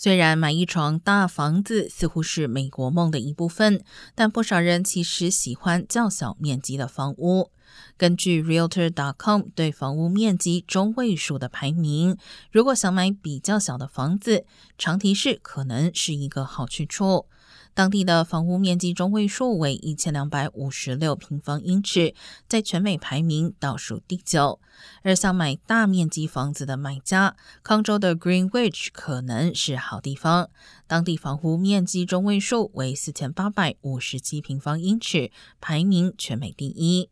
虽然买一床大房子似乎是美国梦的一部分，但不少人其实喜欢较小面积的房屋。根据 Realtor.com 对房屋面积中位数的排名，如果想买比较小的房子，长提市可能是一个好去处。当地的房屋面积中位数为一千两百五十六平方英尺，在全美排名倒数第九。而想买大面积房子的买家，康州的 Greenwich 可能是好地方。当地房屋面积中位数为四千八百五十七平方英尺，排名全美第一。